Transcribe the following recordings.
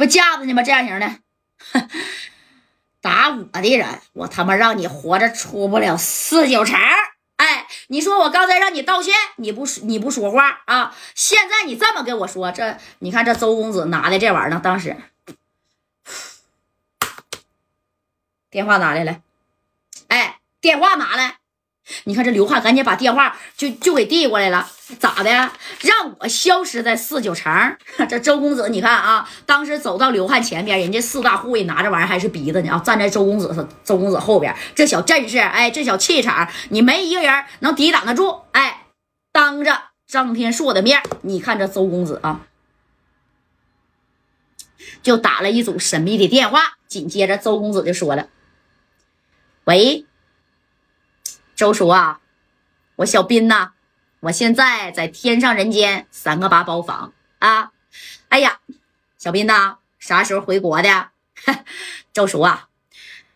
不架子呢吗？这样型的，打我的人，我他妈让你活着出不了四九城！哎，你说我刚才让你道歉，你不你不说话啊？现在你这么跟我说，这你看这周公子拿的这玩意儿呢？当时电话拿来了，哎，电话拿来。你看这刘汉赶紧把电话就就给递过来了，咋的？让我消失在四九城？这周公子，你看啊，当时走到刘汉前边，人家四大护卫拿着玩意儿还是鼻子呢啊，站在周公子周公子后边，这小阵势，哎，这小气场，你没一个人能抵挡得住。哎，当着张天硕的面，你看这周公子啊，就打了一组神秘的电话，紧接着周公子就说了：“喂。”周叔啊，我小斌呐，我现在在天上人间三个八包房啊。哎呀，小斌呐，啥时候回国的？周叔啊，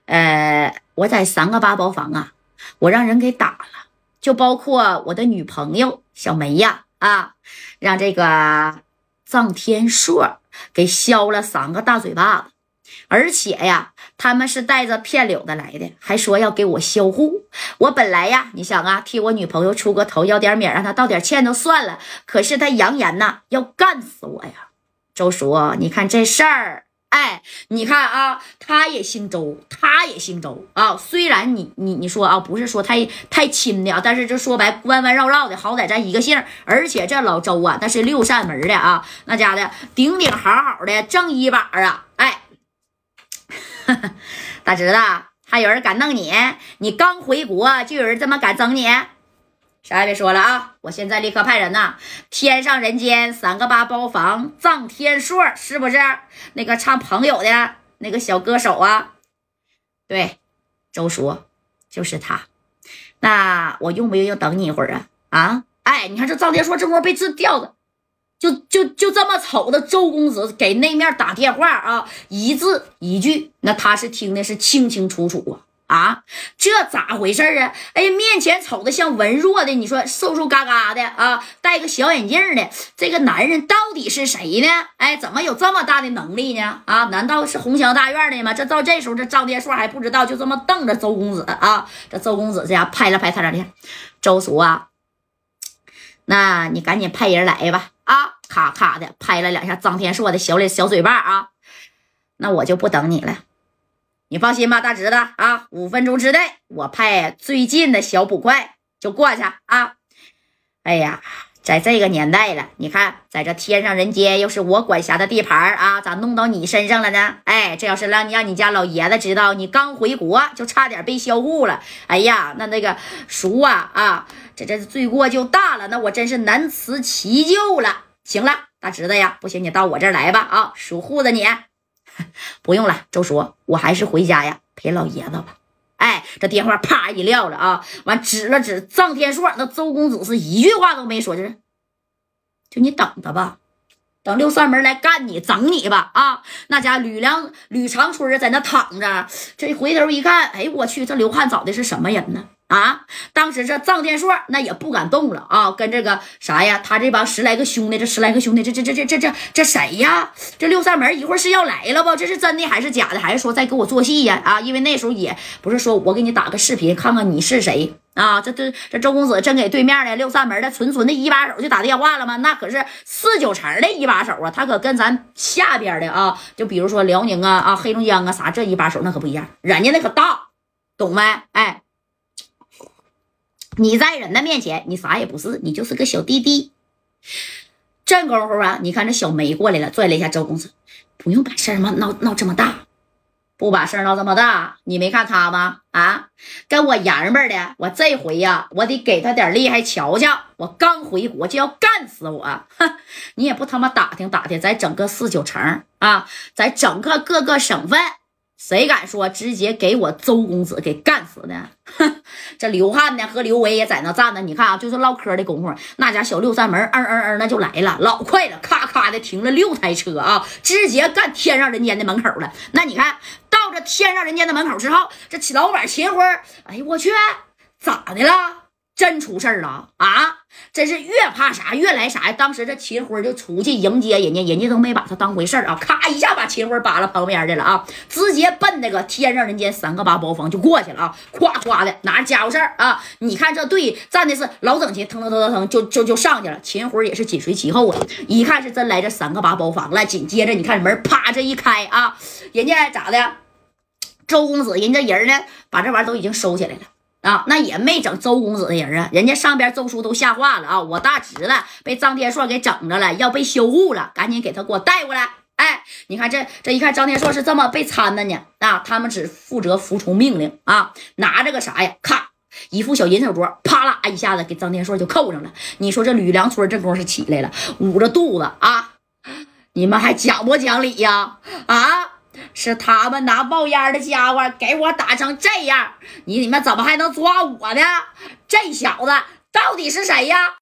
呃，我在三个八包房啊，我让人给打了，就包括我的女朋友小梅呀啊，让这个臧天硕给削了三个大嘴巴子。而且呀，他们是带着片柳的来的，还说要给我销户。我本来呀，你想啊，替我女朋友出个头，要点米，让她道点歉就算了。可是他扬言呐，要干死我呀！周叔，你看这事儿，哎，你看啊，他也姓周，他也姓周啊。虽然你你你说啊，不是说太太亲的啊，但是这说白弯弯绕绕的，好歹咱一个姓。而且这老周啊，那是六扇门的啊，那家的顶顶好好的正一把啊，哎。大侄子，还有人敢弄你？你刚回国就有人这么敢整你？啥也别说了啊！我现在立刻派人呐，天上人间三个八包房，臧天硕是不是那个唱朋友的那个小歌手啊？对，周叔就是他。那我用不用要等你一会儿啊？啊？哎，你看这臧天硕这波被这吊着。就就就这么瞅着周公子给那面打电话啊，一字一句，那他是听的是清清楚楚啊啊，这咋回事啊？哎，面前瞅着像文弱的，你说瘦瘦嘎嘎的啊，戴个小眼镜的这个男人到底是谁呢？哎，怎么有这么大的能力呢？啊，难道是红墙大院的吗？这到这时候，这张天硕还不知道，就这么瞪着周公子啊。这周公子这家拍了拍他俩的，周叔啊，那你赶紧派人来吧。咔咔的拍了两下张天硕的小脸小嘴巴啊，那我就不等你了，你放心吧，大侄子啊，五分钟之内我派最近的小捕快就过去啊。哎呀，在这个年代了，你看在这天上人间又是我管辖的地盘啊，咋弄到你身上了呢？哎，这要是让你让你家老爷子知道你刚回国就差点被销户了，哎呀，那那个叔啊啊，这这罪过就大了，那我真是难辞其咎了。行了，大侄子呀，不行，你到我这儿来吧。啊，守护着你，不用了。周叔，我还是回家呀，陪老爷子吧。哎，这电话啪一撂了啊，完指了指臧天硕，那周公子是一句话都没说，就是就你等着吧，等六扇门来干你，整你吧。啊，那家吕梁吕长春在那躺着，这回头一看，哎，我去，这刘汉找的是什么人呢？啊！当时这臧天硕那也不敢动了啊，跟这个啥呀，他这帮十来个兄弟，这十来个兄弟，这这这这这这这谁呀？这六扇门一会儿是要来了不？这是真的还是假的？还是说在给我做戏呀？啊！因为那时候也不是说我给你打个视频看看你是谁啊？这这这周公子真给对面的六扇门的纯纯的一把手就打电话了吗？那可是四九城的一把手啊，他可跟咱下边的啊，就比如说辽宁啊啊黑龙江啊啥这一把手那可不一样，人家那可大，懂没？哎。你在人的面前，你啥也不是，你就是个小弟弟。这功夫啊，你看这小梅过来了，拽了一下周公子，不用把事儿闹闹闹这么大，不把事儿闹这么大，你没看他吗？啊，跟我爷们儿的，我这回呀，我得给他点厉害瞧瞧。我刚回国就要干死我，哼，你也不他妈打听打听，在整个四九城啊，在整个各个省份。谁敢说直接给我周公子给干死的？哼，这刘汉呢和刘维也在那站着。你看啊，就是唠嗑的功夫，那家小六扇门，嗯嗯嗯，那就来了，老快了，咔咔的停了六台车啊，直接干天上人间的门口了。那你看到这天上人间的门口之后，这老板秦辉，哎呦我去，咋的了？真出事儿了啊！真是越怕啥越来啥呀！当时这秦辉就出去迎接人家，人家都没把他当回事儿啊！咔一下把秦辉扒拉旁边去了啊！直接奔那个天上人间三个八包房就过去了啊！夸夸的拿着家伙事儿啊！你看这队站的是老整齐，腾腾腾腾腾就就就上去了。秦辉也是紧随其后啊！一看是真来这三个八包房了。紧接着你看门啪这一开啊，人家咋的？周公子人家人呢，把这玩意儿都已经收起来了。啊，那也没整周公子的人啊，人家上边周叔都吓话了啊！我大侄子被张天硕给整着了，要被修护了，赶紧给他给我带过来。哎，你看这这一看张天硕是这么被掺的呢啊！他们只负责服从命令啊！拿着个啥呀？咔，一副小银手镯，啪啦一下子给张天硕就扣上了。你说这吕梁村这功夫起来了，捂着肚子啊！你们还讲不讲理呀？啊！是他们拿冒烟的家伙给我打成这样，你你们怎么还能抓我呢？这小子到底是谁呀？